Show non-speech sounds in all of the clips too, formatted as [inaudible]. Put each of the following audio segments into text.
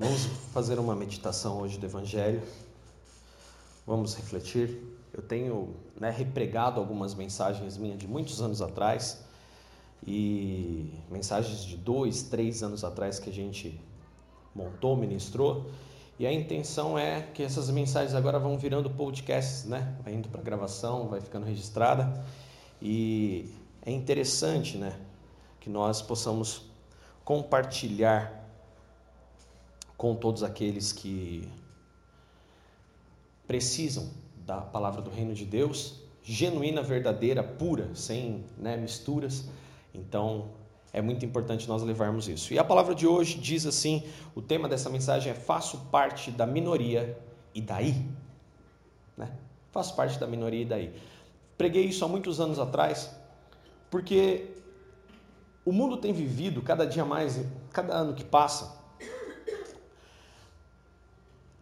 Vamos fazer uma meditação hoje do Evangelho. Vamos refletir. Eu tenho né, repregado algumas mensagens minhas de muitos anos atrás e mensagens de dois, três anos atrás que a gente montou, ministrou. E a intenção é que essas mensagens agora vão virando podcasts, né? Vai indo para gravação, vai ficando registrada. E é interessante, né? Que nós possamos compartilhar com todos aqueles que precisam da palavra do reino de Deus, genuína, verdadeira, pura, sem né, misturas. Então, é muito importante nós levarmos isso. E a palavra de hoje diz assim: o tema dessa mensagem é faço parte da minoria e daí? Né? Faço parte da minoria e daí. Preguei isso há muitos anos atrás, porque o mundo tem vivido cada dia mais, cada ano que passa,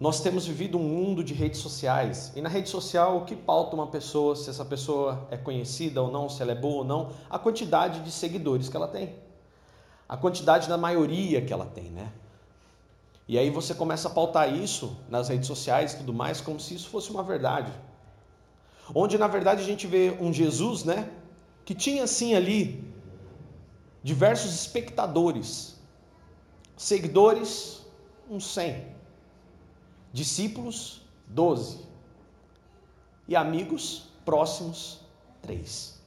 nós temos vivido um mundo de redes sociais. E na rede social o que pauta uma pessoa, se essa pessoa é conhecida ou não, se ela é boa ou não, a quantidade de seguidores que ela tem, a quantidade da maioria que ela tem, né? E aí você começa a pautar isso nas redes sociais e tudo mais como se isso fosse uma verdade. Onde na verdade a gente vê um Jesus, né, que tinha assim ali diversos espectadores, seguidores, uns 100 discípulos, doze, e amigos próximos, três.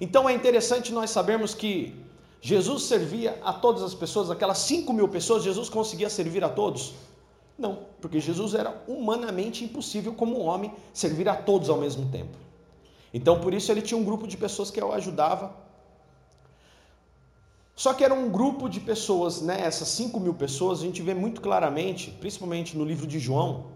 Então é interessante nós sabermos que Jesus servia a todas as pessoas, aquelas cinco mil pessoas, Jesus conseguia servir a todos? Não, porque Jesus era humanamente impossível, como um homem, servir a todos ao mesmo tempo. Então por isso ele tinha um grupo de pessoas que o ajudava só que era um grupo de pessoas, né? Essas 5 mil pessoas, a gente vê muito claramente, principalmente no livro de João,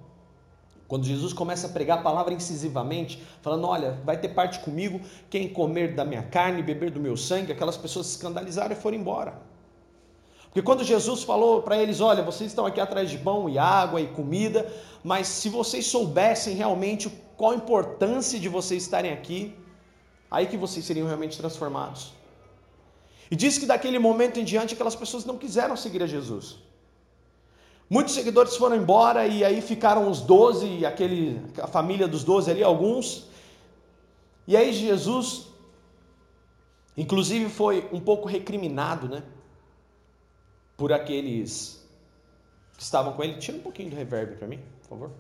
quando Jesus começa a pregar a palavra incisivamente, falando: Olha, vai ter parte comigo, quem comer da minha carne, beber do meu sangue, aquelas pessoas se escandalizaram e foram embora. Porque quando Jesus falou para eles: Olha, vocês estão aqui atrás de pão e água e comida, mas se vocês soubessem realmente qual a importância de vocês estarem aqui, aí que vocês seriam realmente transformados. E diz que daquele momento em diante aquelas pessoas não quiseram seguir a Jesus. Muitos seguidores foram embora e aí ficaram os doze, aquele, a família dos doze ali, alguns. E aí Jesus, inclusive, foi um pouco recriminado, né? Por aqueles que estavam com ele. Tira um pouquinho do reverb para mim, por favor.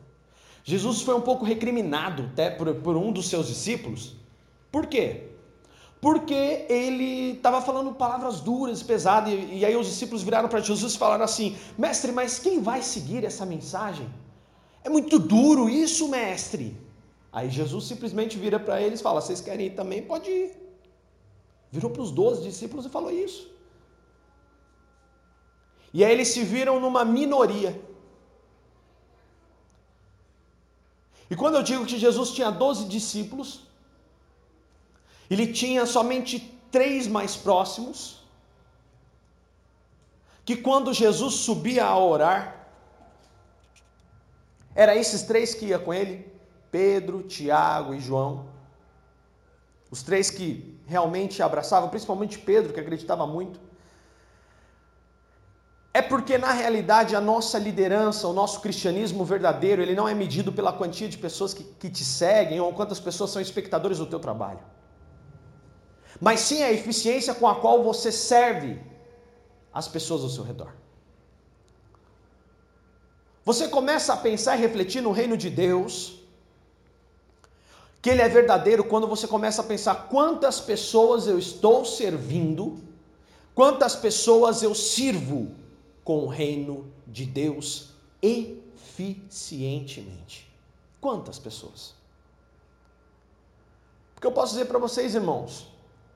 Jesus foi um pouco recriminado até por, por um dos seus discípulos. Por quê? Porque ele estava falando palavras duras, pesadas, e, e aí os discípulos viraram para Jesus e falaram assim: Mestre, mas quem vai seguir essa mensagem? É muito duro isso, mestre. Aí Jesus simplesmente vira para eles e fala: Vocês querem ir também? Pode ir. Virou para os doze discípulos e falou isso. E aí eles se viram numa minoria. E quando eu digo que Jesus tinha doze discípulos, ele tinha somente três mais próximos, que quando Jesus subia a orar, era esses três que ia com ele: Pedro, Tiago e João. Os três que realmente abraçavam, principalmente Pedro, que acreditava muito. É porque na realidade a nossa liderança, o nosso cristianismo verdadeiro, ele não é medido pela quantia de pessoas que, que te seguem ou quantas pessoas são espectadores do teu trabalho mas sim a eficiência com a qual você serve as pessoas ao seu redor. Você começa a pensar e refletir no reino de Deus, que ele é verdadeiro quando você começa a pensar quantas pessoas eu estou servindo, quantas pessoas eu sirvo com o reino de Deus eficientemente. Quantas pessoas? Porque eu posso dizer para vocês, irmãos,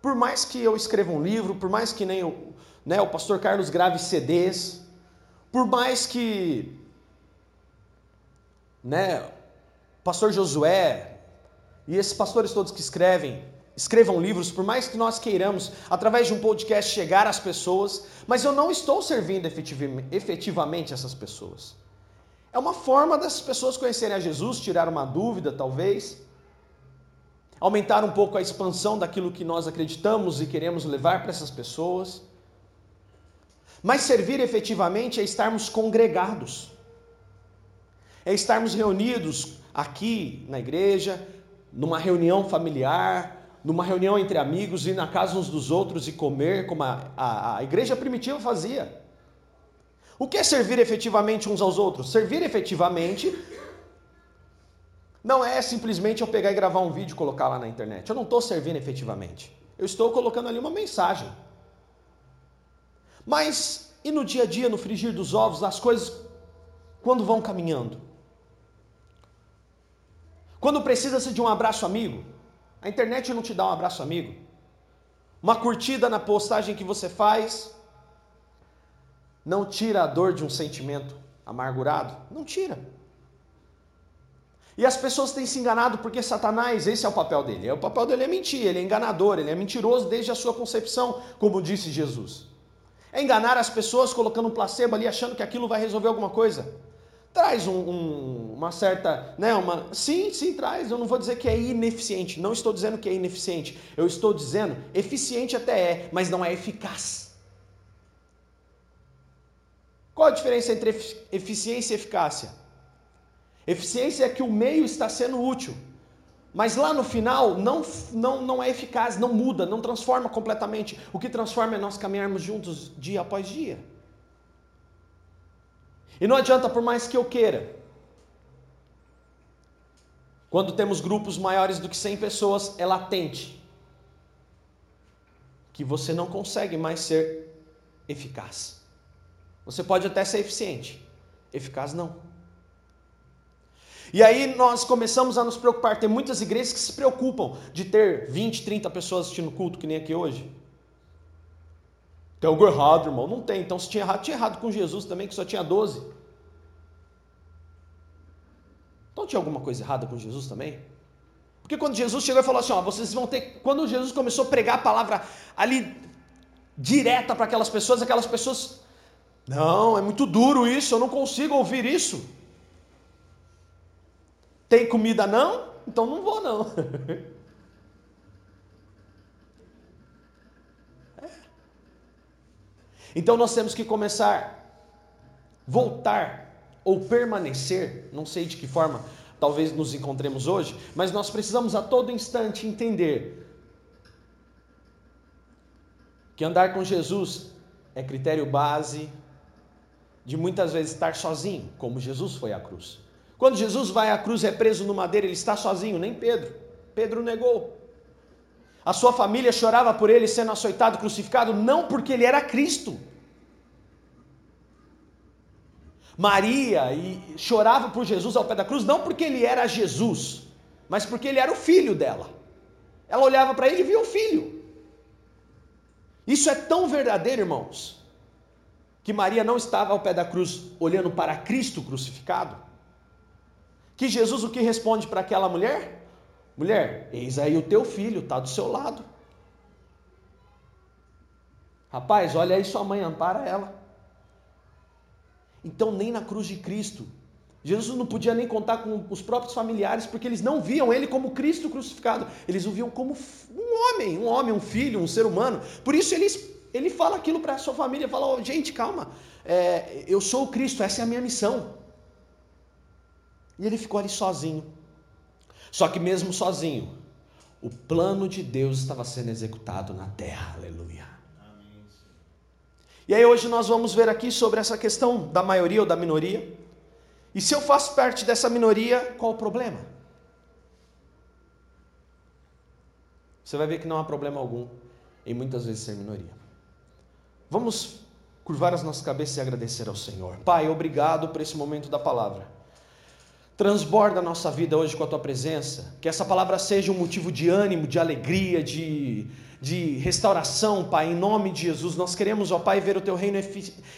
por mais que eu escreva um livro, por mais que nem o, né, o pastor Carlos grave CDs, por mais que né, pastor Josué e esses pastores todos que escrevem, escrevam livros, por mais que nós queiramos, através de um podcast, chegar às pessoas, mas eu não estou servindo efetivamente essas pessoas. É uma forma dessas pessoas conhecerem a Jesus, tirar uma dúvida, talvez, aumentar um pouco a expansão daquilo que nós acreditamos e queremos levar para essas pessoas. Mas servir efetivamente é estarmos congregados, é estarmos reunidos aqui na igreja, numa reunião familiar, numa reunião entre amigos, ir na casa uns dos outros e comer, como a, a, a igreja primitiva fazia. O que é servir efetivamente uns aos outros? Servir efetivamente não é simplesmente eu pegar e gravar um vídeo e colocar lá na internet. Eu não estou servindo efetivamente. Eu estou colocando ali uma mensagem. Mas e no dia a dia, no frigir dos ovos, as coisas quando vão caminhando? Quando precisa-se de um abraço amigo, a internet não te dá um abraço amigo. Uma curtida na postagem que você faz não tira a dor de um sentimento amargurado, não tira. E as pessoas têm se enganado porque Satanás, esse é o papel dele. O papel dele é mentir, ele é enganador, ele é mentiroso desde a sua concepção, como disse Jesus. É enganar as pessoas colocando um placebo ali, achando que aquilo vai resolver alguma coisa. Traz um, um, uma certa, né, uma, sim, sim, traz. Eu não vou dizer que é ineficiente. Não estou dizendo que é ineficiente. Eu estou dizendo eficiente até é, mas não é eficaz. Qual a diferença entre eficiência e eficácia? Eficiência é que o meio está sendo útil, mas lá no final não, não, não é eficaz, não muda, não transforma completamente. O que transforma é nós caminharmos juntos dia após dia. E não adianta, por mais que eu queira, quando temos grupos maiores do que 100 pessoas, é latente que você não consegue mais ser eficaz. Você pode até ser eficiente, eficaz não. E aí nós começamos a nos preocupar. Tem muitas igrejas que se preocupam de ter 20, 30 pessoas assistindo culto, que nem aqui hoje. Tem algo errado, irmão? Não tem. Então se tinha errado, tinha errado com Jesus também, que só tinha 12. Então tinha alguma coisa errada com Jesus também? Porque quando Jesus chegou e falou assim: ó, vocês vão ter. Quando Jesus começou a pregar a palavra ali direta para aquelas pessoas, aquelas pessoas. Não, é muito duro isso, eu não consigo ouvir isso. Tem comida não? Então não vou não. [laughs] É. Então nós temos que começar, voltar ou permanecer, não sei de que forma, talvez nos encontremos hoje, mas nós precisamos a todo instante entender que andar com Jesus é critério base de muitas vezes estar sozinho, como Jesus foi à cruz. Quando Jesus vai à cruz, é preso no madeiro, ele está sozinho, nem Pedro. Pedro negou. A sua família chorava por ele sendo açoitado, crucificado, não porque ele era Cristo. Maria e chorava por Jesus ao pé da cruz, não porque ele era Jesus, mas porque ele era o filho dela. Ela olhava para ele e via o filho. Isso é tão verdadeiro, irmãos, que Maria não estava ao pé da cruz olhando para Cristo crucificado, que Jesus o que responde para aquela mulher? Mulher, eis aí o teu filho, está do seu lado. Rapaz, olha aí sua mãe, ampara ela. Então, nem na cruz de Cristo, Jesus não podia nem contar com os próprios familiares, porque eles não viam ele como Cristo crucificado, eles o viam como um homem, um homem, um filho, um ser humano. Por isso ele, ele fala aquilo para a sua família, fala, oh, gente, calma, é, eu sou o Cristo, essa é a minha missão. E ele ficou ali sozinho. Só que mesmo sozinho, o plano de Deus estava sendo executado na terra. Aleluia. E aí hoje nós vamos ver aqui sobre essa questão da maioria ou da minoria. E se eu faço parte dessa minoria, qual o problema? Você vai ver que não há problema algum em muitas vezes ser minoria. Vamos curvar as nossas cabeças e agradecer ao Senhor. Pai, obrigado por esse momento da palavra. Transborda a nossa vida hoje com a tua presença. Que essa palavra seja um motivo de ânimo, de alegria, de, de restauração, Pai. Em nome de Jesus, nós queremos, ó Pai, ver o teu reino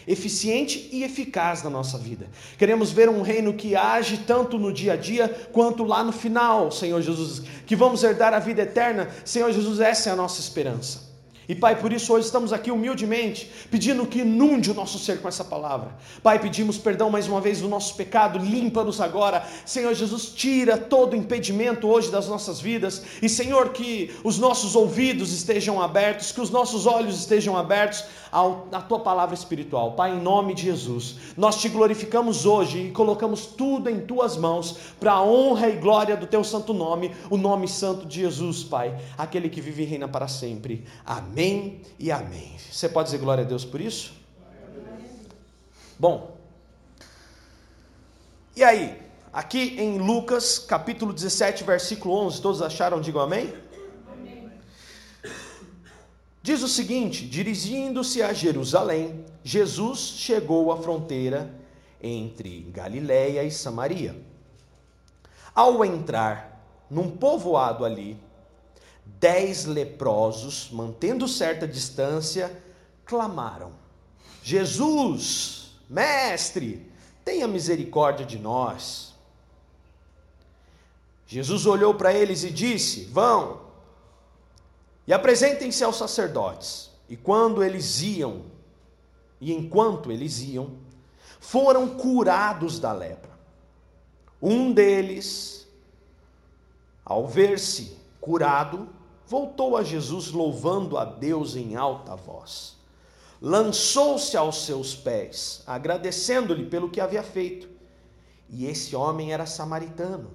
eficiente e eficaz na nossa vida. Queremos ver um reino que age tanto no dia a dia quanto lá no final, Senhor Jesus. Que vamos herdar a vida eterna. Senhor Jesus, essa é a nossa esperança. E Pai, por isso hoje estamos aqui humildemente, pedindo que inunde o nosso ser com essa palavra. Pai, pedimos perdão mais uma vez do nosso pecado, limpa-nos agora. Senhor Jesus, tira todo impedimento hoje das nossas vidas. E Senhor, que os nossos ouvidos estejam abertos, que os nossos olhos estejam abertos à tua palavra espiritual. Pai, em nome de Jesus, nós te glorificamos hoje e colocamos tudo em tuas mãos para a honra e glória do teu santo nome, o nome santo de Jesus, Pai, aquele que vive e reina para sempre. Amém. Amém e amém. Você pode dizer glória a Deus por isso? Bom, e aí, aqui em Lucas capítulo 17, versículo 11, todos acharam? Digam amém? amém. Diz o seguinte: dirigindo-se a Jerusalém, Jesus chegou à fronteira entre Galiléia e Samaria. Ao entrar num povoado ali, dez leprosos, mantendo certa distância, clamaram: Jesus, mestre, tenha misericórdia de nós. Jesus olhou para eles e disse: Vão e apresentem-se aos sacerdotes. E quando eles iam, e enquanto eles iam, foram curados da lepra. Um deles, ao ver-se curado, voltou a Jesus louvando a Deus em alta voz. Lançou-se aos seus pés, agradecendo-lhe pelo que havia feito. E esse homem era samaritano.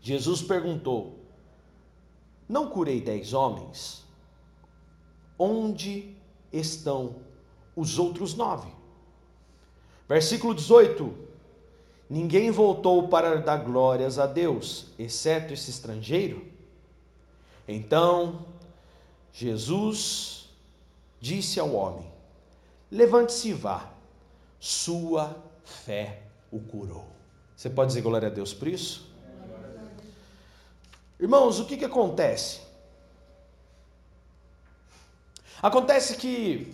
Jesus perguntou: Não curei dez homens? Onde estão os outros nove? Versículo 18: Ninguém voltou para dar glórias a Deus, exceto esse estrangeiro. Então Jesus disse ao homem: Levante-se e vá, sua fé o curou. Você pode dizer glória a Deus por isso? Irmãos, o que, que acontece? Acontece que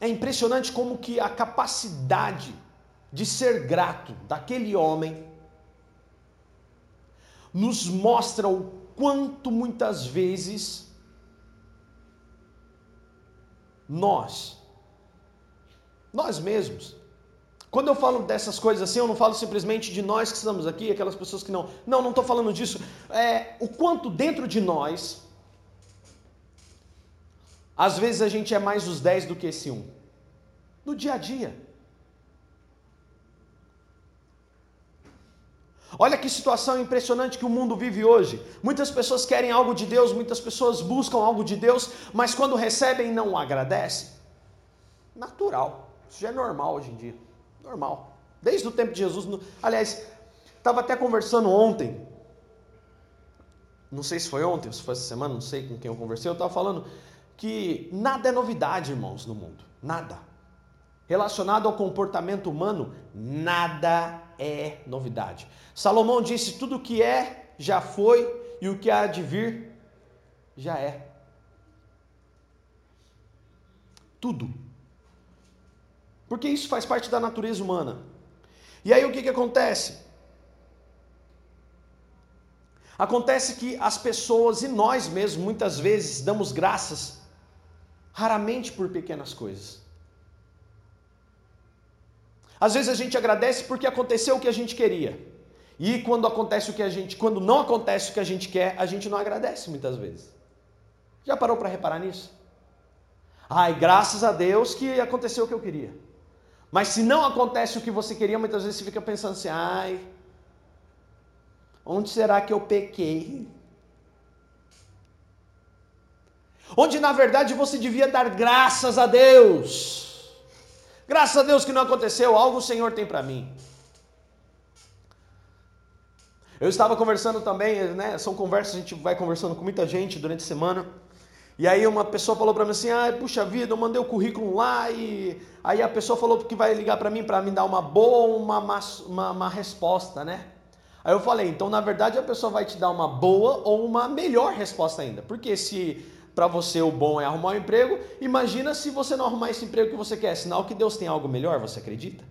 é impressionante como que a capacidade de ser grato daquele homem nos mostra o quanto muitas vezes nós, nós mesmos, quando eu falo dessas coisas assim, eu não falo simplesmente de nós que estamos aqui, aquelas pessoas que não. Não, não estou falando disso. É, o quanto dentro de nós, às vezes a gente é mais os 10 do que esse um. No dia a dia. Olha que situação impressionante que o mundo vive hoje. Muitas pessoas querem algo de Deus, muitas pessoas buscam algo de Deus, mas quando recebem não agradecem. Natural. Isso já é normal hoje em dia. Normal. Desde o tempo de Jesus. Aliás, estava até conversando ontem. Não sei se foi ontem, se foi essa semana, não sei com quem eu conversei. Eu estava falando que nada é novidade, irmãos, no mundo. Nada. Relacionado ao comportamento humano, nada é novidade. Salomão disse: tudo o que é já foi e o que há de vir já é. Tudo. Porque isso faz parte da natureza humana. E aí o que, que acontece? Acontece que as pessoas e nós mesmos muitas vezes damos graças raramente por pequenas coisas. Às vezes a gente agradece porque aconteceu o que a gente queria. E quando acontece o que a gente, quando não acontece o que a gente quer, a gente não agradece muitas vezes. Já parou para reparar nisso? Ai, graças a Deus que aconteceu o que eu queria. Mas se não acontece o que você queria, muitas vezes você fica pensando assim: ai, onde será que eu pequei? Onde na verdade você devia dar graças a Deus. Graças a Deus que não aconteceu, algo o Senhor tem para mim. Eu estava conversando também, né? São conversas, a gente vai conversando com muita gente durante a semana. E aí uma pessoa falou para mim assim: "Ah, puxa vida, eu mandei o currículo lá e aí a pessoa falou que vai ligar para mim para me dar uma boa ou uma, uma, uma resposta, né?" Aí eu falei: "Então, na verdade, a pessoa vai te dar uma boa ou uma melhor resposta ainda. Porque se para você o bom é arrumar um emprego, imagina se você não arrumar esse emprego que você quer, sinal que Deus tem algo melhor, você acredita?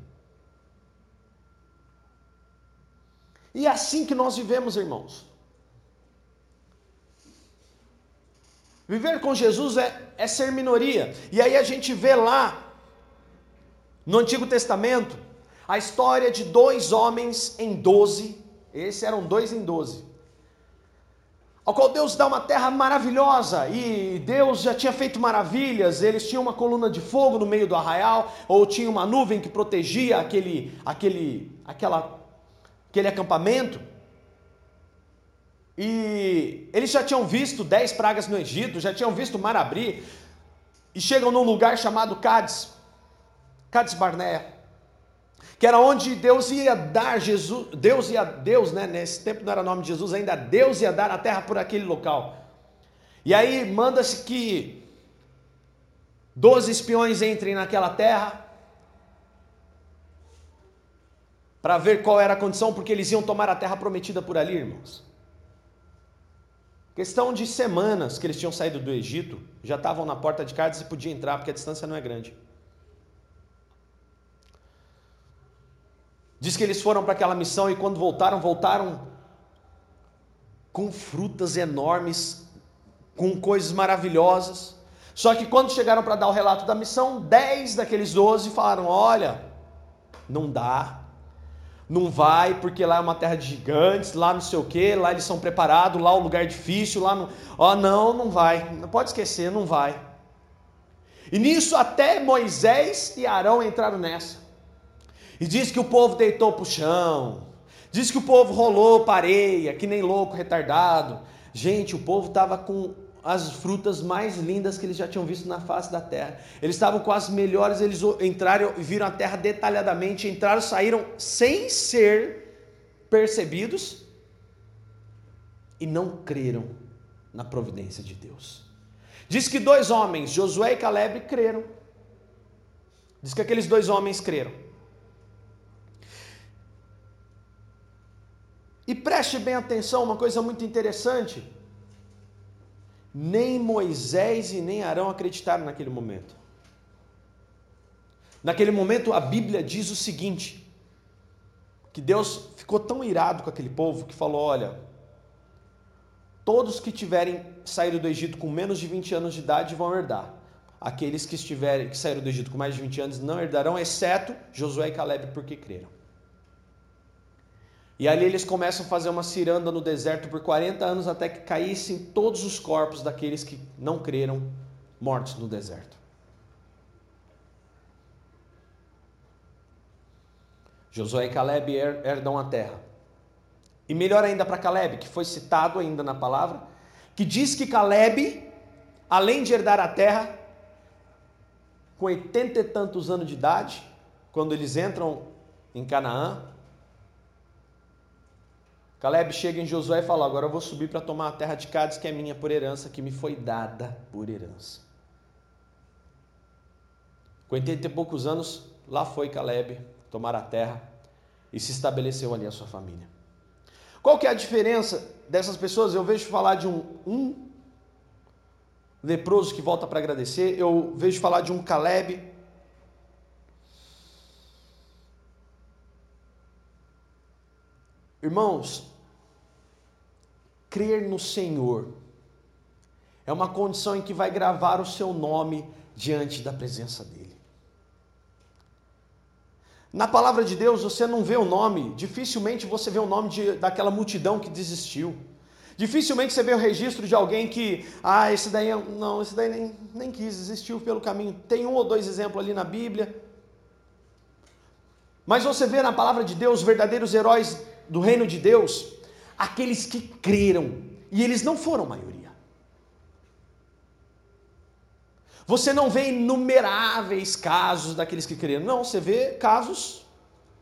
E é assim que nós vivemos, irmãos. Viver com Jesus é, é ser minoria. E aí a gente vê lá, no Antigo Testamento, a história de dois homens em doze. Esses eram dois em doze ao qual Deus dá uma terra maravilhosa e Deus já tinha feito maravilhas. Eles tinham uma coluna de fogo no meio do arraial, ou tinha uma nuvem que protegia aquele, aquele, aquela, aquele acampamento. E eles já tinham visto dez pragas no Egito, já tinham visto o mar abrir, e chegam num lugar chamado Cádiz, Cádiz Barnea que era onde Deus ia dar Jesus, Deus ia Deus, né, nesse tempo não era nome de Jesus ainda, Deus ia dar a terra por aquele local. E aí manda-se que doze espiões entrem naquela terra para ver qual era a condição, porque eles iam tomar a terra prometida por ali, irmãos. Questão de semanas que eles tinham saído do Egito, já estavam na porta de Cádiz e podiam entrar, porque a distância não é grande. Diz que eles foram para aquela missão e quando voltaram, voltaram com frutas enormes, com coisas maravilhosas. Só que quando chegaram para dar o relato da missão, dez daqueles doze falaram: Olha, não dá, não vai, porque lá é uma terra de gigantes, lá não sei o que, lá eles são preparados, lá é um lugar difícil, lá não. Ó, oh, não, não vai, não pode esquecer, não vai. E nisso até Moisés e Arão entraram nessa. E diz que o povo deitou para o chão. Diz que o povo rolou pareia, que nem louco, retardado. Gente, o povo estava com as frutas mais lindas que eles já tinham visto na face da terra. Eles estavam com as melhores, eles entraram e viram a terra detalhadamente, entraram, saíram sem ser percebidos e não creram na providência de Deus. Diz que dois homens, Josué e Caleb, creram. Diz que aqueles dois homens creram. E preste bem atenção, uma coisa muito interessante. Nem Moisés e nem Arão acreditaram naquele momento. Naquele momento, a Bíblia diz o seguinte: que Deus ficou tão irado com aquele povo que falou: olha, todos que tiverem saído do Egito com menos de 20 anos de idade vão herdar. Aqueles que estiverem que saíram do Egito com mais de 20 anos não herdarão, exceto Josué e Caleb, porque creram. E ali eles começam a fazer uma ciranda no deserto por 40 anos até que caíssem todos os corpos daqueles que não creram mortos no deserto. Josué e Caleb herdam a terra. E melhor ainda para Caleb, que foi citado ainda na palavra, que diz que Caleb, além de herdar a terra, com oitenta e tantos anos de idade, quando eles entram em Canaã, Caleb chega em Josué e fala: Agora eu vou subir para tomar a terra de Cádiz, que é minha por herança, que me foi dada por herança. Com 80 e poucos anos, lá foi Caleb tomar a terra e se estabeleceu ali a sua família. Qual que é a diferença dessas pessoas? Eu vejo falar de um, um leproso que volta para agradecer, eu vejo falar de um Caleb. Irmãos, crer no Senhor é uma condição em que vai gravar o seu nome diante da presença dele. Na palavra de Deus você não vê o nome, dificilmente você vê o nome de, daquela multidão que desistiu. Dificilmente você vê o registro de alguém que, ah, esse daí não, esse daí nem, nem quis, desistiu pelo caminho. Tem um ou dois exemplos ali na Bíblia. Mas você vê na palavra de Deus verdadeiros heróis do reino de Deus, aqueles que creram, e eles não foram maioria. Você não vê inumeráveis casos daqueles que creram, não, você vê casos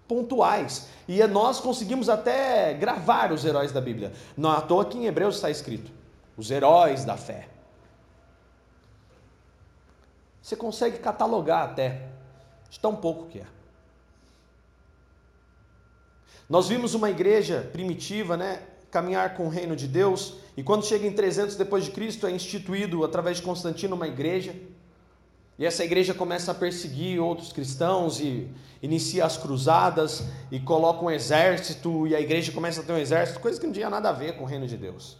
pontuais. E é nós conseguimos até gravar os heróis da Bíblia. Não à toa que em Hebreus está escrito: os heróis da fé. Você consegue catalogar até, de tão pouco que é. Nós vimos uma igreja primitiva, né, caminhar com o reino de Deus, e quando chega em 300 depois de Cristo é instituído através de Constantino uma igreja. E essa igreja começa a perseguir outros cristãos e inicia as cruzadas e coloca um exército e a igreja começa a ter um exército, coisa que não tinha nada a ver com o reino de Deus.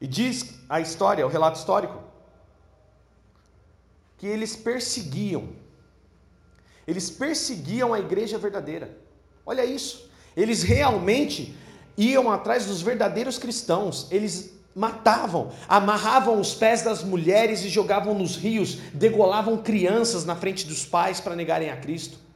E diz a história, o relato histórico, que eles perseguiam. Eles perseguiam a igreja verdadeira. Olha isso. Eles realmente iam atrás dos verdadeiros cristãos. Eles matavam, amarravam os pés das mulheres e jogavam nos rios, degolavam crianças na frente dos pais para negarem a Cristo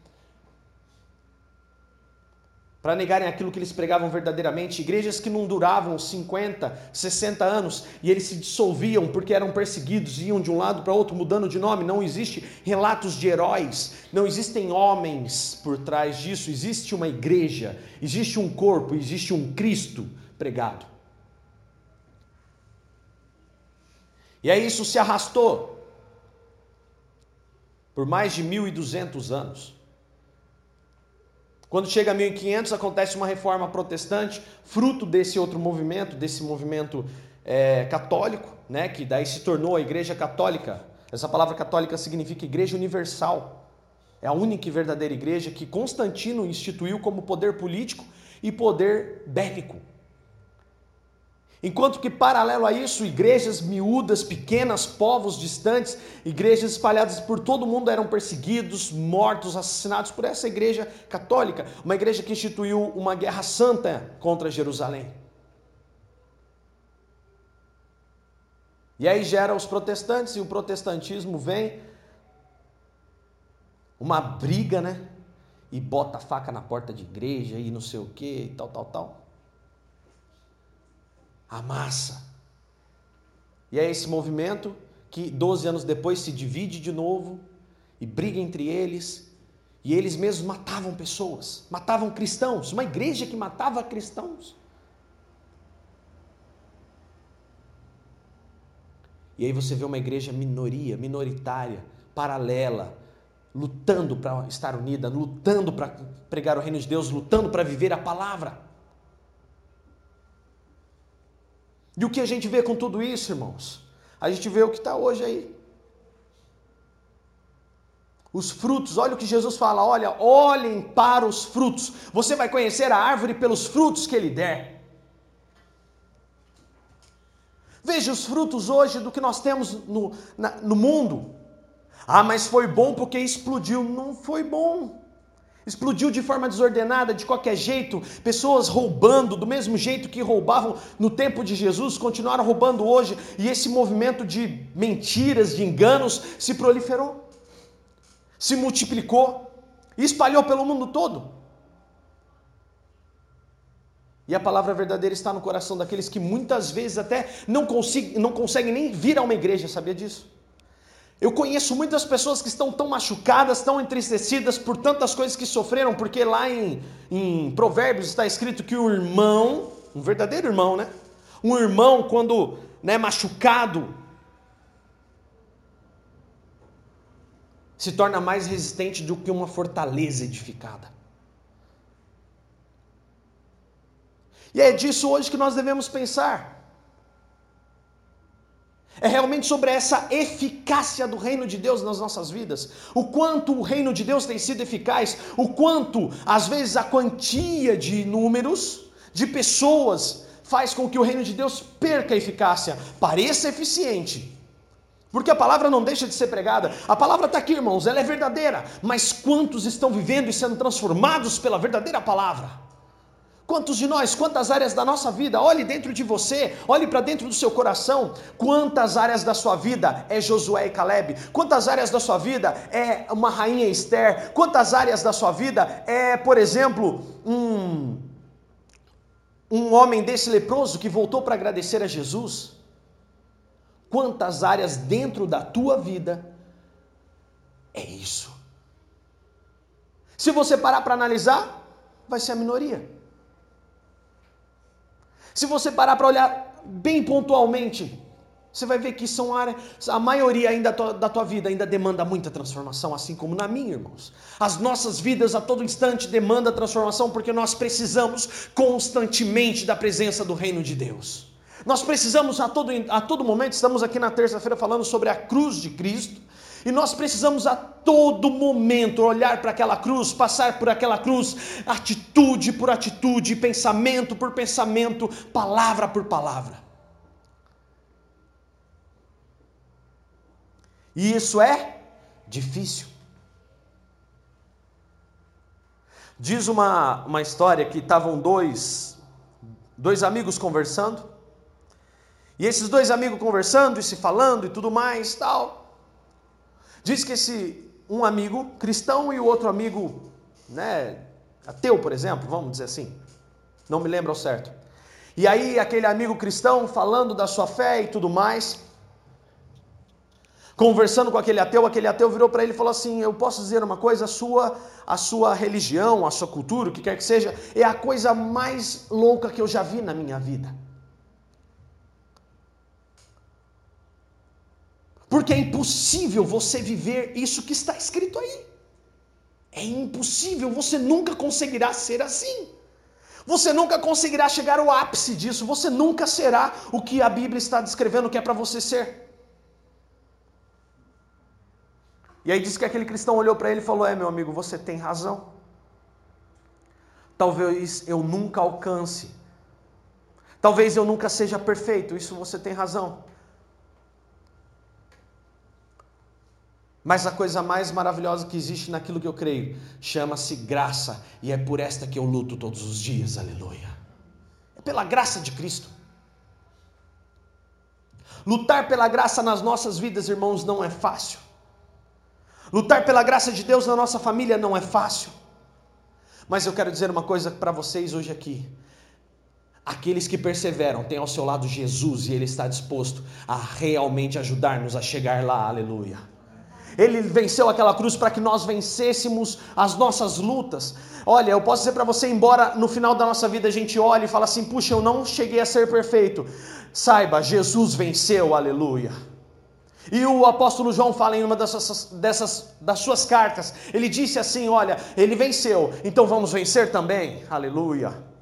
para negarem aquilo que eles pregavam verdadeiramente, igrejas que não duravam 50, 60 anos e eles se dissolviam porque eram perseguidos, iam de um lado para outro mudando de nome. Não existe relatos de heróis, não existem homens por trás disso. Existe uma igreja, existe um corpo, existe um Cristo pregado. E aí isso se arrastou por mais de 1200 anos. Quando chega a 1500, acontece uma reforma protestante, fruto desse outro movimento, desse movimento é, católico, né, que daí se tornou a Igreja Católica. Essa palavra católica significa Igreja Universal. É a única e verdadeira igreja que Constantino instituiu como poder político e poder bélico. Enquanto que, paralelo a isso, igrejas miúdas, pequenas, povos distantes, igrejas espalhadas por todo o mundo eram perseguidos, mortos, assassinados por essa igreja católica, uma igreja que instituiu uma guerra santa contra Jerusalém. E aí gera os protestantes, e o protestantismo vem, uma briga, né? E bota a faca na porta de igreja e não sei o que, e tal, tal, tal a massa. E é esse movimento que 12 anos depois se divide de novo e briga entre eles. E eles mesmos matavam pessoas, matavam cristãos, uma igreja que matava cristãos. E aí você vê uma igreja minoria, minoritária, paralela, lutando para estar unida, lutando para pregar o reino de Deus, lutando para viver a palavra. E o que a gente vê com tudo isso, irmãos? A gente vê o que está hoje aí. Os frutos, olha o que Jesus fala: olha, olhem para os frutos. Você vai conhecer a árvore pelos frutos que ele der. Veja os frutos hoje do que nós temos no, na, no mundo. Ah, mas foi bom porque explodiu. Não foi bom. Explodiu de forma desordenada, de qualquer jeito, pessoas roubando, do mesmo jeito que roubavam no tempo de Jesus, continuaram roubando hoje, e esse movimento de mentiras, de enganos, se proliferou, se multiplicou e espalhou pelo mundo todo. E a palavra verdadeira está no coração daqueles que muitas vezes até não, conseguem, não conseguem nem vir a uma igreja, sabia disso? Eu conheço muitas pessoas que estão tão machucadas, tão entristecidas por tantas coisas que sofreram, porque lá em, em Provérbios está escrito que o irmão, um verdadeiro irmão, né? Um irmão, quando né, machucado, se torna mais resistente do que uma fortaleza edificada. E é disso hoje que nós devemos pensar. É realmente sobre essa eficácia do reino de Deus nas nossas vidas. O quanto o reino de Deus tem sido eficaz, o quanto, às vezes, a quantia de números, de pessoas, faz com que o reino de Deus perca a eficácia, pareça eficiente. Porque a palavra não deixa de ser pregada. A palavra está aqui, irmãos, ela é verdadeira. Mas quantos estão vivendo e sendo transformados pela verdadeira palavra? Quantos de nós, quantas áreas da nossa vida, olhe dentro de você, olhe para dentro do seu coração, quantas áreas da sua vida é Josué e Caleb, quantas áreas da sua vida é uma rainha Esther, quantas áreas da sua vida é, por exemplo, um, um homem desse leproso que voltou para agradecer a Jesus? Quantas áreas dentro da tua vida é isso? Se você parar para analisar, vai ser a minoria. Se você parar para olhar bem pontualmente, você vai ver que são áreas, a maioria ainda da tua vida ainda demanda muita transformação, assim como na minha, irmãos. As nossas vidas a todo instante demandam transformação porque nós precisamos constantemente da presença do reino de Deus. Nós precisamos a todo, a todo momento, estamos aqui na terça-feira falando sobre a cruz de Cristo, e nós precisamos a todo momento olhar para aquela cruz, passar por aquela cruz, atitude por atitude, pensamento por pensamento, palavra por palavra. E isso é difícil. Diz uma, uma história que estavam dois, dois amigos conversando, e esses dois amigos conversando e se falando e tudo mais, tal. Diz que esse um amigo cristão e o outro amigo, né, ateu, por exemplo, vamos dizer assim. Não me lembro ao certo. E aí aquele amigo cristão falando da sua fé e tudo mais, conversando com aquele ateu, aquele ateu virou para ele e falou assim: "Eu posso dizer uma coisa, a sua a sua religião, a sua cultura, o que quer que seja, é a coisa mais louca que eu já vi na minha vida." Porque é impossível você viver isso que está escrito aí. É impossível, você nunca conseguirá ser assim. Você nunca conseguirá chegar ao ápice disso, você nunca será o que a Bíblia está descrevendo que é para você ser. E aí diz que aquele cristão olhou para ele e falou: É, meu amigo, você tem razão. Talvez eu nunca alcance. Talvez eu nunca seja perfeito. Isso você tem razão. Mas a coisa mais maravilhosa que existe naquilo que eu creio chama-se graça, e é por esta que eu luto todos os dias, aleluia. É pela graça de Cristo. Lutar pela graça nas nossas vidas, irmãos, não é fácil. Lutar pela graça de Deus na nossa família não é fácil. Mas eu quero dizer uma coisa para vocês hoje aqui. Aqueles que perseveram têm ao seu lado Jesus e Ele está disposto a realmente ajudar-nos a chegar lá, aleluia. Ele venceu aquela cruz para que nós vencêssemos as nossas lutas. Olha, eu posso dizer para você, embora no final da nossa vida a gente olhe e fale assim: puxa, eu não cheguei a ser perfeito. Saiba, Jesus venceu, aleluia. E o apóstolo João fala em uma dessas, dessas das suas cartas, ele disse assim: Olha, ele venceu, então vamos vencer também, aleluia.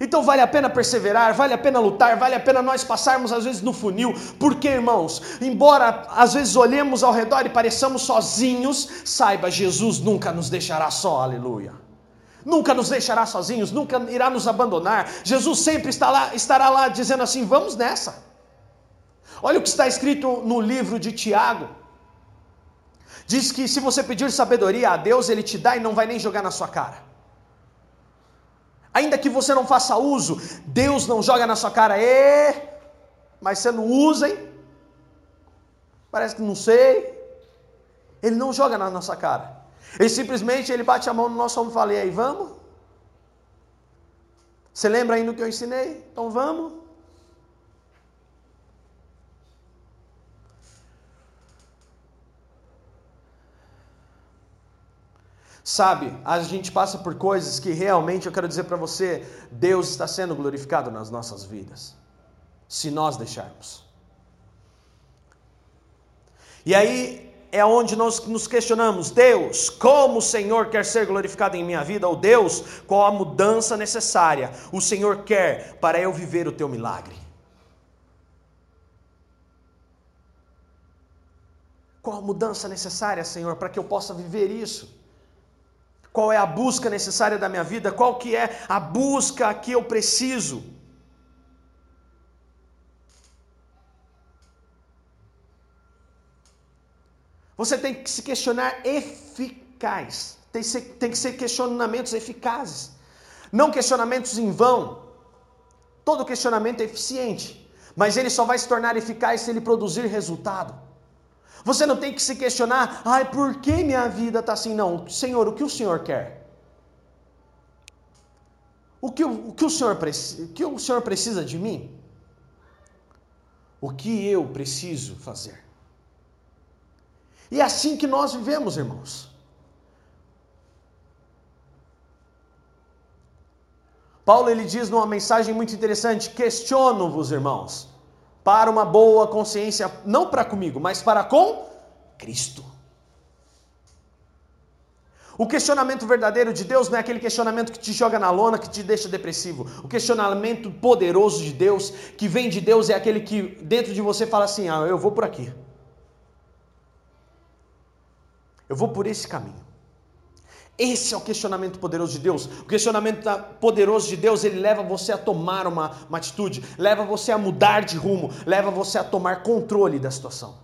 Então vale a pena perseverar, vale a pena lutar, vale a pena nós passarmos às vezes no funil, porque irmãos, embora às vezes olhemos ao redor e pareçamos sozinhos, saiba, Jesus nunca nos deixará só, aleluia. Nunca nos deixará sozinhos, nunca irá nos abandonar. Jesus sempre está lá, estará lá dizendo assim: vamos nessa. Olha o que está escrito no livro de Tiago. Diz que se você pedir sabedoria a Deus, Ele te dá e não vai nem jogar na sua cara. Ainda que você não faça uso, Deus não joga na sua cara, é, mas você não usa, hein? Parece que não sei. Ele não joga na nossa cara. Ele simplesmente ele bate a mão no nosso ombro e fala: e aí, vamos? Você lembra ainda o que eu ensinei? Então vamos. Sabe, a gente passa por coisas que realmente eu quero dizer para você, Deus está sendo glorificado nas nossas vidas, se nós deixarmos. E aí é onde nós nos questionamos: Deus, como o Senhor quer ser glorificado em minha vida? Ou Deus, qual a mudança necessária o Senhor quer para eu viver o teu milagre? Qual a mudança necessária, Senhor, para que eu possa viver isso? Qual é a busca necessária da minha vida? Qual que é a busca que eu preciso? Você tem que se questionar eficaz. Tem que, ser, tem que ser questionamentos eficazes. Não questionamentos em vão. Todo questionamento é eficiente, mas ele só vai se tornar eficaz se ele produzir resultado. Você não tem que se questionar, ai, por que minha vida está assim? Não, Senhor, o que o Senhor quer? O que, o, que o, Senhor, o que o Senhor precisa de mim? O que eu preciso fazer? E é assim que nós vivemos, irmãos. Paulo ele diz numa mensagem muito interessante: questiono-vos, irmãos para uma boa consciência, não para comigo, mas para com Cristo. O questionamento verdadeiro de Deus não é aquele questionamento que te joga na lona, que te deixa depressivo. O questionamento poderoso de Deus, que vem de Deus, é aquele que dentro de você fala assim: ah, eu vou por aqui. Eu vou por esse caminho. Esse é o questionamento poderoso de Deus. O questionamento poderoso de Deus, ele leva você a tomar uma, uma atitude, leva você a mudar de rumo, leva você a tomar controle da situação.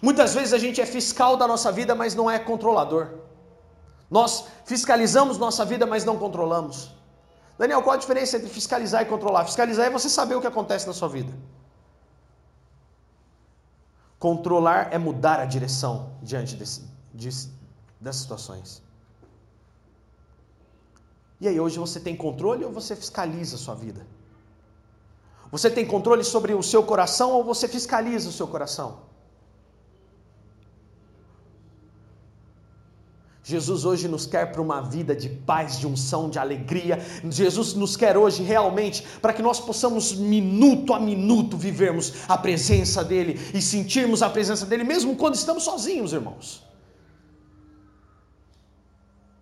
Muitas vezes a gente é fiscal da nossa vida, mas não é controlador. Nós fiscalizamos nossa vida, mas não controlamos. Daniel, qual a diferença entre fiscalizar e controlar? Fiscalizar é você saber o que acontece na sua vida. Controlar é mudar a direção diante desse, de, das situações. E aí, hoje você tem controle ou você fiscaliza a sua vida? Você tem controle sobre o seu coração ou você fiscaliza o seu coração? Jesus hoje nos quer para uma vida de paz, de unção, de alegria. Jesus nos quer hoje realmente para que nós possamos minuto a minuto vivermos a presença dele e sentirmos a presença dele mesmo quando estamos sozinhos, irmãos.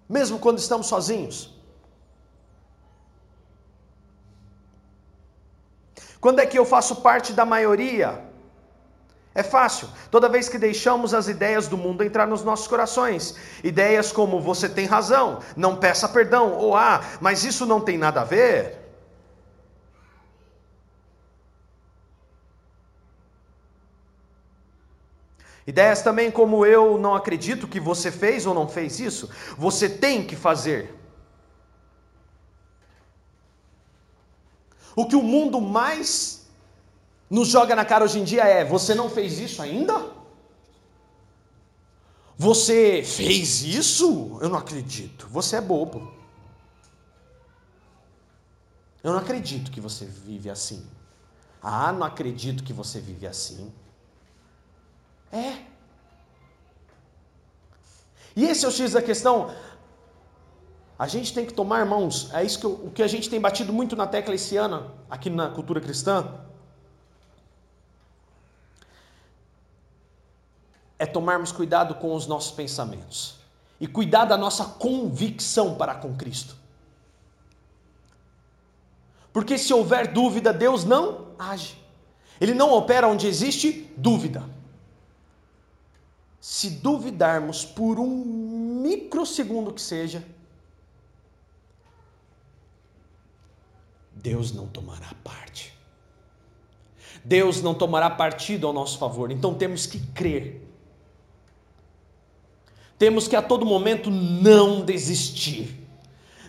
Mesmo quando estamos sozinhos. Quando é que eu faço parte da maioria? É fácil. Toda vez que deixamos as ideias do mundo entrar nos nossos corações, ideias como você tem razão, não peça perdão, ou ah, mas isso não tem nada a ver. Ideias também como eu não acredito que você fez ou não fez isso, você tem que fazer. O que o mundo mais nos joga na cara hoje em dia é: você não fez isso ainda? Você fez isso? Eu não acredito. Você é bobo. Eu não acredito que você vive assim. Ah, não acredito que você vive assim. É. E esse é o X da questão. A gente tem que tomar, irmãos, é isso que eu, o que a gente tem batido muito na tecla esse ano, aqui na cultura cristã. é tomarmos cuidado com os nossos pensamentos e cuidar da nossa convicção para com Cristo. Porque se houver dúvida, Deus não age. Ele não opera onde existe dúvida. Se duvidarmos por um microsegundo que seja, Deus não tomará parte. Deus não tomará partido ao nosso favor. Então temos que crer temos que a todo momento não desistir,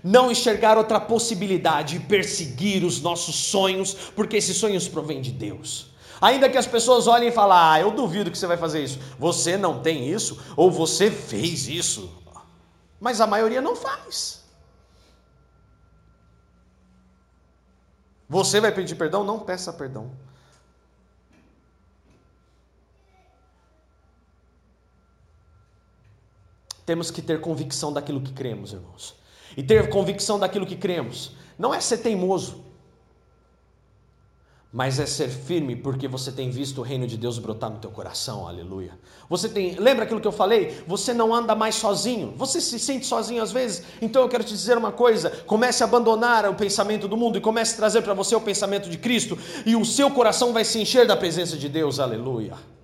não enxergar outra possibilidade e perseguir os nossos sonhos, porque esses sonhos provêm de Deus. Ainda que as pessoas olhem e falem, ah, eu duvido que você vai fazer isso. Você não tem isso, ou você fez isso. Mas a maioria não faz. Você vai pedir perdão? Não peça perdão. Temos que ter convicção daquilo que cremos, irmãos. E ter convicção daquilo que cremos não é ser teimoso, mas é ser firme porque você tem visto o reino de Deus brotar no teu coração, aleluia. Você tem, lembra aquilo que eu falei? Você não anda mais sozinho. Você se sente sozinho às vezes? Então eu quero te dizer uma coisa: comece a abandonar o pensamento do mundo e comece a trazer para você o pensamento de Cristo, e o seu coração vai se encher da presença de Deus, aleluia.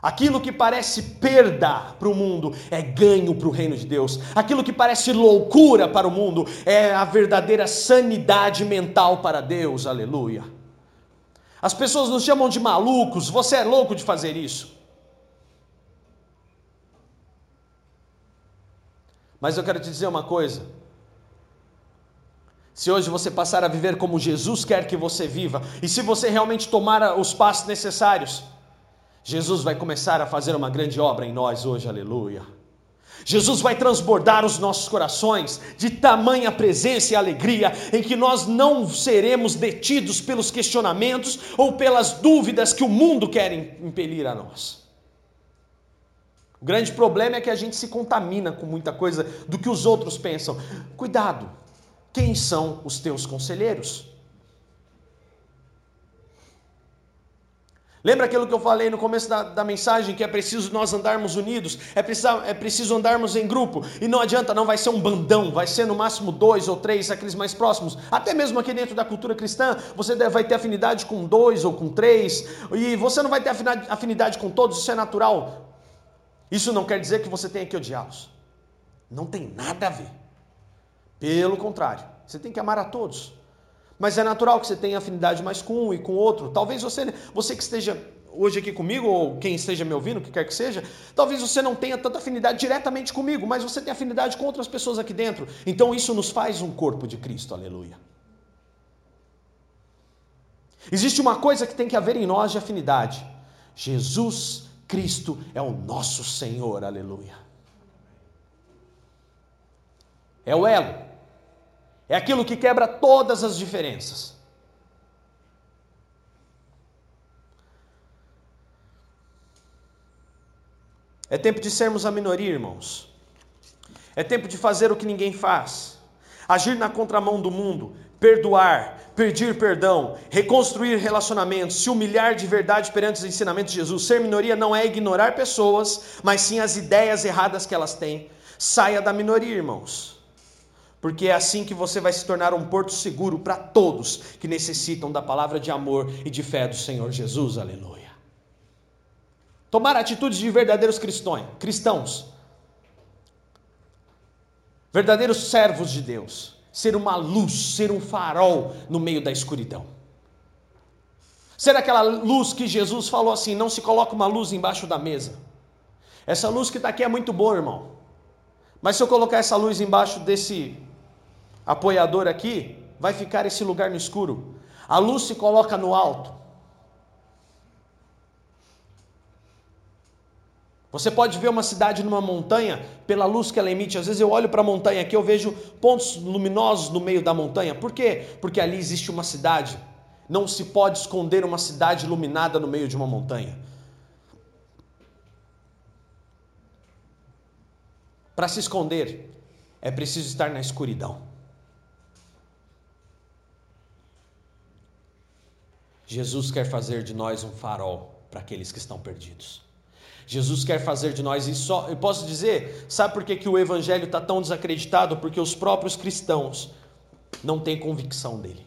Aquilo que parece perda para o mundo é ganho para o reino de Deus. Aquilo que parece loucura para o mundo é a verdadeira sanidade mental para Deus. Aleluia. As pessoas nos chamam de malucos. Você é louco de fazer isso. Mas eu quero te dizer uma coisa. Se hoje você passar a viver como Jesus quer que você viva, e se você realmente tomar os passos necessários, Jesus vai começar a fazer uma grande obra em nós hoje, aleluia. Jesus vai transbordar os nossos corações de tamanha presença e alegria, em que nós não seremos detidos pelos questionamentos ou pelas dúvidas que o mundo quer impelir a nós. O grande problema é que a gente se contamina com muita coisa do que os outros pensam. Cuidado, quem são os teus conselheiros? Lembra aquilo que eu falei no começo da, da mensagem, que é preciso nós andarmos unidos, é preciso, é preciso andarmos em grupo, e não adianta, não vai ser um bandão, vai ser no máximo dois ou três, aqueles mais próximos. Até mesmo aqui dentro da cultura cristã, você vai ter afinidade com dois ou com três, e você não vai ter afinidade com todos, isso é natural. Isso não quer dizer que você tenha que odiá-los. Não tem nada a ver. Pelo contrário, você tem que amar a todos. Mas é natural que você tenha afinidade mais com um e com outro. Talvez você, você que esteja hoje aqui comigo, ou quem esteja me ouvindo, o que quer que seja, talvez você não tenha tanta afinidade diretamente comigo, mas você tem afinidade com outras pessoas aqui dentro. Então isso nos faz um corpo de Cristo, aleluia. Existe uma coisa que tem que haver em nós de afinidade: Jesus Cristo é o nosso Senhor, aleluia. É o elo. É aquilo que quebra todas as diferenças. É tempo de sermos a minoria, irmãos. É tempo de fazer o que ninguém faz. Agir na contramão do mundo, perdoar, pedir perdão, reconstruir relacionamentos, se humilhar de verdade perante os ensinamentos de Jesus. Ser minoria não é ignorar pessoas, mas sim as ideias erradas que elas têm. Saia da minoria, irmãos porque é assim que você vai se tornar um porto seguro para todos que necessitam da palavra de amor e de fé do Senhor Jesus. Aleluia. Tomar atitudes de verdadeiros cristãos, verdadeiros servos de Deus, ser uma luz, ser um farol no meio da escuridão. Ser aquela luz que Jesus falou assim: não se coloca uma luz embaixo da mesa. Essa luz que está aqui é muito boa, irmão. Mas se eu colocar essa luz embaixo desse apoiador aqui, vai ficar esse lugar no escuro. A luz se coloca no alto. Você pode ver uma cidade numa montanha pela luz que ela emite. Às vezes eu olho para a montanha aqui, eu vejo pontos luminosos no meio da montanha. Por quê? Porque ali existe uma cidade. Não se pode esconder uma cidade iluminada no meio de uma montanha. Para se esconder, é preciso estar na escuridão. Jesus quer fazer de nós um farol para aqueles que estão perdidos. Jesus quer fazer de nós isso. Eu posso dizer, sabe por que, que o evangelho está tão desacreditado? Porque os próprios cristãos não têm convicção dele.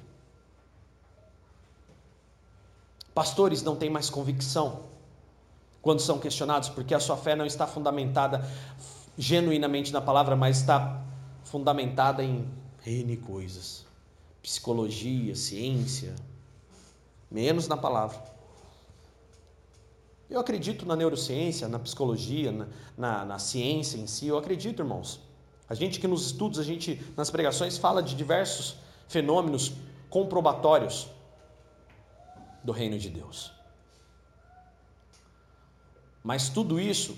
Pastores não têm mais convicção quando são questionados, porque a sua fé não está fundamentada genuinamente na palavra, mas está fundamentada em N coisas: psicologia, ciência, menos na palavra. Eu acredito na neurociência, na psicologia, na, na, na, ciência em si, eu acredito, irmãos. A gente que nos estudos, a gente nas pregações fala de diversos fenômenos comprobatórios do reino de Deus. Mas tudo isso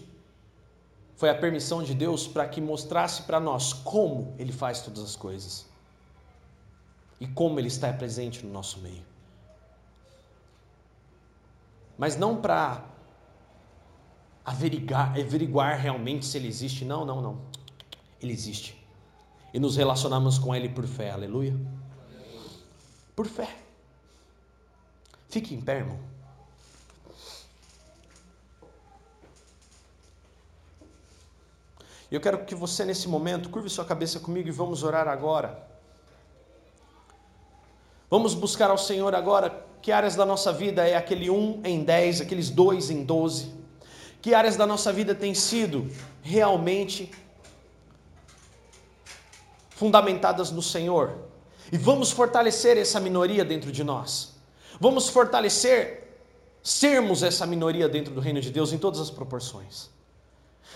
foi a permissão de Deus para que mostrasse para nós como Ele faz todas as coisas e como Ele está presente no nosso meio mas não para averiguar, averiguar realmente se ele existe. Não, não, não. Ele existe. E nos relacionamos com ele por fé, aleluia. Por fé. Fique em pé, irmão. Eu quero que você, nesse momento, curve sua cabeça comigo e vamos orar agora. Vamos buscar ao Senhor agora que áreas da nossa vida é aquele 1 em 10, aqueles 2 em 12? Que áreas da nossa vida têm sido realmente fundamentadas no Senhor? E vamos fortalecer essa minoria dentro de nós. Vamos fortalecer sermos essa minoria dentro do reino de Deus em todas as proporções.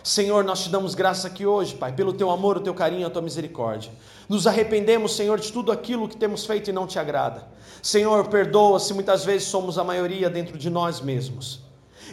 Senhor, nós te damos graça aqui hoje, Pai, pelo teu amor, o teu carinho, a tua misericórdia. Nos arrependemos, Senhor, de tudo aquilo que temos feito e não te agrada. Senhor, perdoa se muitas vezes somos a maioria dentro de nós mesmos.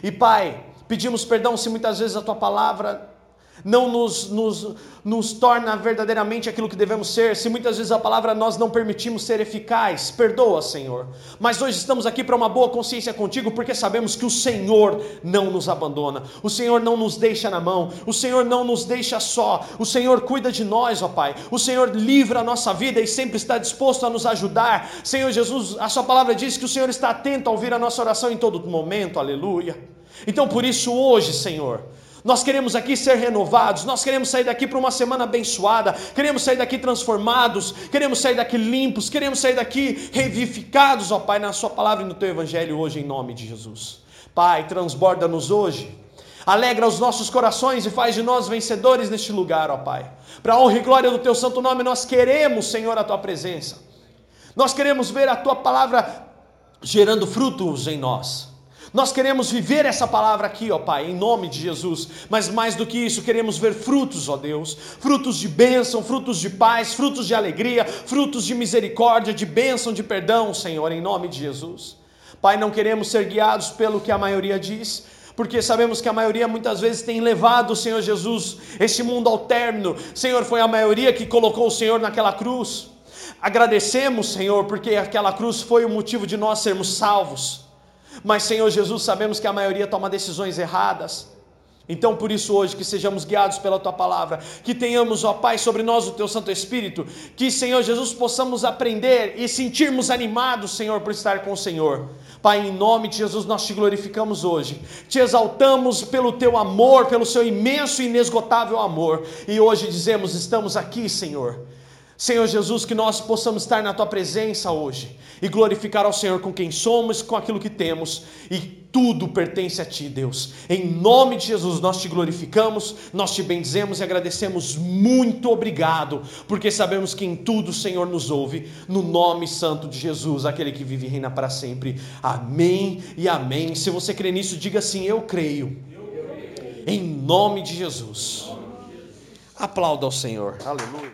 E Pai, pedimos perdão se muitas vezes a tua palavra não nos, nos, nos torna verdadeiramente aquilo que devemos ser, se muitas vezes a palavra nós não permitimos ser eficaz, perdoa, Senhor. Mas hoje estamos aqui para uma boa consciência contigo, porque sabemos que o Senhor não nos abandona, o Senhor não nos deixa na mão, o Senhor não nos deixa só, o Senhor cuida de nós, ó Pai, o Senhor livra a nossa vida e sempre está disposto a nos ajudar. Senhor Jesus, a Sua palavra diz que o Senhor está atento a ouvir a nossa oração em todo momento, aleluia. Então por isso hoje, Senhor, nós queremos aqui ser renovados, nós queremos sair daqui para uma semana abençoada, queremos sair daqui transformados, queremos sair daqui limpos, queremos sair daqui revivificados, ó Pai, na Sua palavra e no Teu Evangelho hoje, em nome de Jesus. Pai, transborda-nos hoje, alegra os nossos corações e faz de nós vencedores neste lugar, ó Pai. Para honra e glória do Teu santo nome, nós queremos, Senhor, a Tua presença. Nós queremos ver a tua palavra gerando frutos em nós. Nós queremos viver essa palavra aqui, ó Pai, em nome de Jesus, mas mais do que isso, queremos ver frutos, ó Deus, frutos de bênção, frutos de paz, frutos de alegria, frutos de misericórdia, de bênção, de perdão, Senhor, em nome de Jesus. Pai, não queremos ser guiados pelo que a maioria diz, porque sabemos que a maioria muitas vezes tem levado, Senhor Jesus, este mundo ao término. Senhor, foi a maioria que colocou o Senhor naquela cruz. Agradecemos, Senhor, porque aquela cruz foi o motivo de nós sermos salvos. Mas, Senhor Jesus, sabemos que a maioria toma decisões erradas. Então, por isso, hoje, que sejamos guiados pela tua palavra, que tenhamos, ó Pai, sobre nós o teu Santo Espírito, que, Senhor Jesus, possamos aprender e sentirmos animados, Senhor, por estar com o Senhor. Pai, em nome de Jesus, nós te glorificamos hoje, te exaltamos pelo teu amor, pelo seu imenso e inesgotável amor, e hoje dizemos: estamos aqui, Senhor Senhor Jesus, que nós possamos estar na tua presença hoje e glorificar ao Senhor com quem somos, com aquilo que temos e tudo pertence a ti, Deus. Em nome de Jesus nós te glorificamos, nós te bendizemos e agradecemos. Muito obrigado, porque sabemos que em tudo o Senhor nos ouve, no nome santo de Jesus, aquele que vive e reina para sempre. Amém e amém. Se você crê nisso, diga assim: Eu creio. Em nome de Jesus. Aplauda ao Senhor. Aleluia.